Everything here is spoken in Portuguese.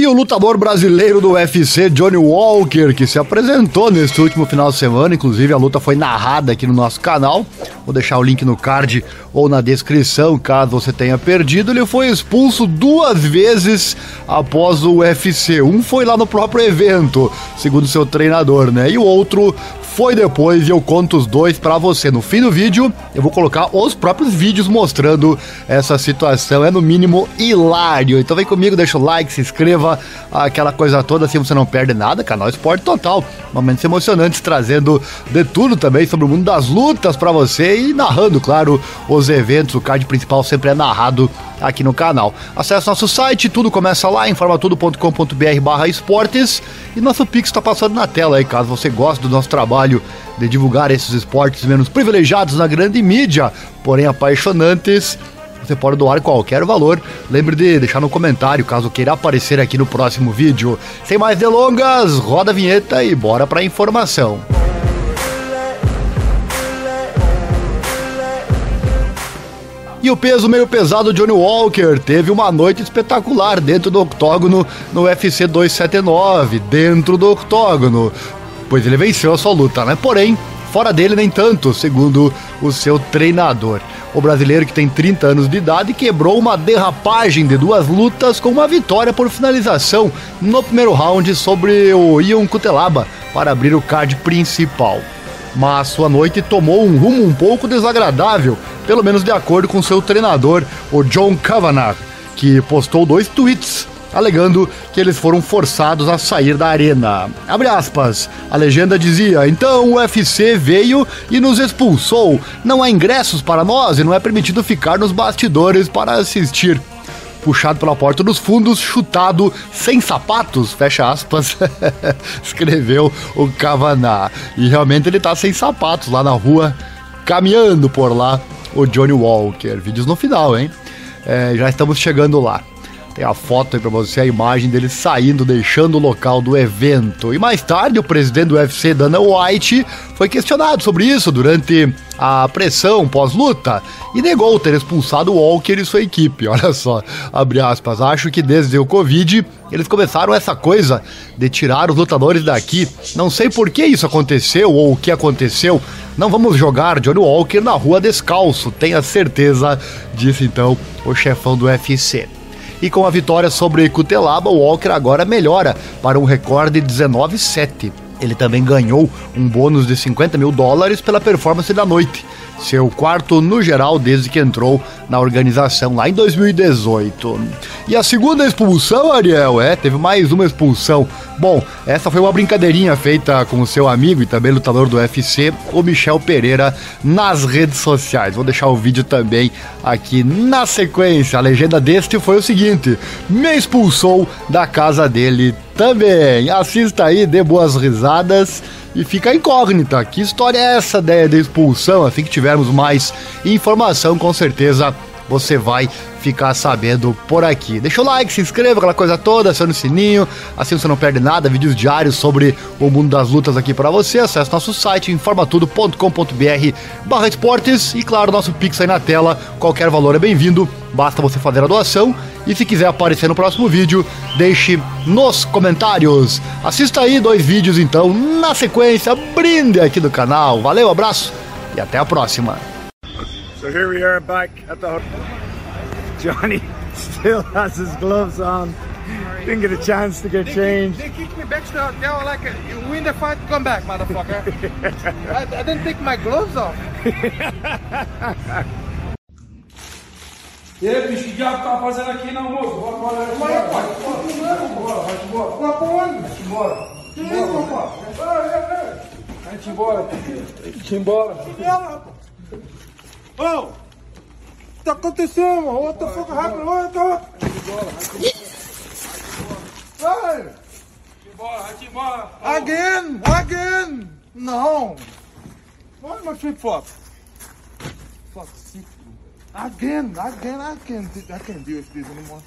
E o lutador brasileiro do UFC, Johnny Walker, que se apresentou neste último final de semana, inclusive a luta foi narrada aqui no nosso canal. Vou deixar o link no card ou na descrição, caso você tenha perdido. Ele foi expulso duas vezes após o UFC. Um foi lá no próprio evento, segundo seu treinador, né? E o outro foi depois e eu conto os dois para você. No fim do vídeo, eu vou colocar os próprios vídeos mostrando essa situação. É no mínimo hilário. Então vem comigo, deixa o like, se inscreva, aquela coisa toda, assim você não perde nada. Canal Esporte Total. Momentos emocionantes trazendo de tudo também sobre o mundo das lutas para você e narrando, claro, os eventos. O card principal sempre é narrado aqui no canal. Acesse nosso site, tudo começa lá, informatudo.com.br barra esportes e nosso Pix está passando na tela aí, caso você goste do nosso trabalho de divulgar esses esportes menos privilegiados na grande mídia, porém apaixonantes. Você pode doar qualquer valor. Lembre de deixar no comentário caso queira aparecer aqui no próximo vídeo. Sem mais delongas, roda a vinheta e bora para a informação. E o peso meio pesado Johnny Walker teve uma noite espetacular dentro do octógono no UFC 279, dentro do octógono, pois ele venceu a sua luta, né? Porém, fora dele nem tanto, segundo o seu treinador. O brasileiro que tem 30 anos de idade quebrou uma derrapagem de duas lutas com uma vitória por finalização no primeiro round sobre o Ion Cutelaba para abrir o card principal mas sua noite tomou um rumo um pouco desagradável, pelo menos de acordo com seu treinador, o John Kavanagh, que postou dois tweets alegando que eles foram forçados a sair da arena. Abre aspas. A legenda dizia: "Então o UFC veio e nos expulsou. Não há ingressos para nós e não é permitido ficar nos bastidores para assistir." Puxado pela porta dos fundos, chutado sem sapatos, fecha aspas, escreveu o Cavaná. E realmente ele tá sem sapatos lá na rua, caminhando por lá, o Johnny Walker. Vídeos no final, hein? É, já estamos chegando lá. Tem a foto aí pra você, a imagem dele saindo, deixando o local do evento. E mais tarde, o presidente do UFC, Dana White, foi questionado sobre isso durante a pressão pós-luta e negou ter expulsado Walker e sua equipe. Olha só, abre aspas, acho que desde o Covid eles começaram essa coisa de tirar os lutadores daqui. Não sei por que isso aconteceu ou o que aconteceu. Não vamos jogar Johnny Walker na rua descalço, tenha certeza, disse então o chefão do UFC. E com a vitória sobre Cutelaba, o Walker agora melhora para um recorde de 19-7. Ele também ganhou um bônus de 50 mil dólares pela performance da noite seu quarto no geral desde que entrou na organização lá em 2018. E a segunda expulsão, Ariel, é, teve mais uma expulsão. Bom, essa foi uma brincadeirinha feita com o seu amigo e também lutador do UFC, o Michel Pereira, nas redes sociais. Vou deixar o vídeo também aqui na sequência. A legenda deste foi o seguinte: me expulsou da casa dele também. Assista aí, dê boas risadas e fica incógnita. Que história é essa de, de expulsão? Assim que tivermos mais informação, com certeza você vai ficar sabendo por aqui. Deixa o like, se inscreva, aquela coisa toda, acione o sininho, assim você não perde nada, vídeos diários sobre o mundo das lutas aqui para você. Acesse nosso site informatudo.com.br barra esportes e claro, nosso Pix aí na tela, qualquer valor é bem-vindo, basta você fazer a doação e se quiser aparecer no próximo vídeo, deixe nos comentários. Assista aí dois vídeos então na sequência, brinde aqui do canal. Valeu, abraço e até a próxima. So here we are back at the hotel. Johnny still has his gloves on. Didn't get a chance to get they changed. Kick, they kicked me back to the hotel like you win the fight, come back, motherfucker. I, I didn't take my gloves off. E aí, bicho, que diabo tá fazendo aqui não, moço? Bora, bora, bora, bora, bora, bora, vai embora. Vai pra onde? Vai embora. Que isso, rapaz? Ei, ei, ei. Vai embora. Vai embora. Ô! O que tá acontecendo, the fuck happened? What the... Ei! Vai embora, vai embora. Again! Again! Não! Why my flip flop? Fuck, sick. Again! Again! I can't, I can't deal with this anymore.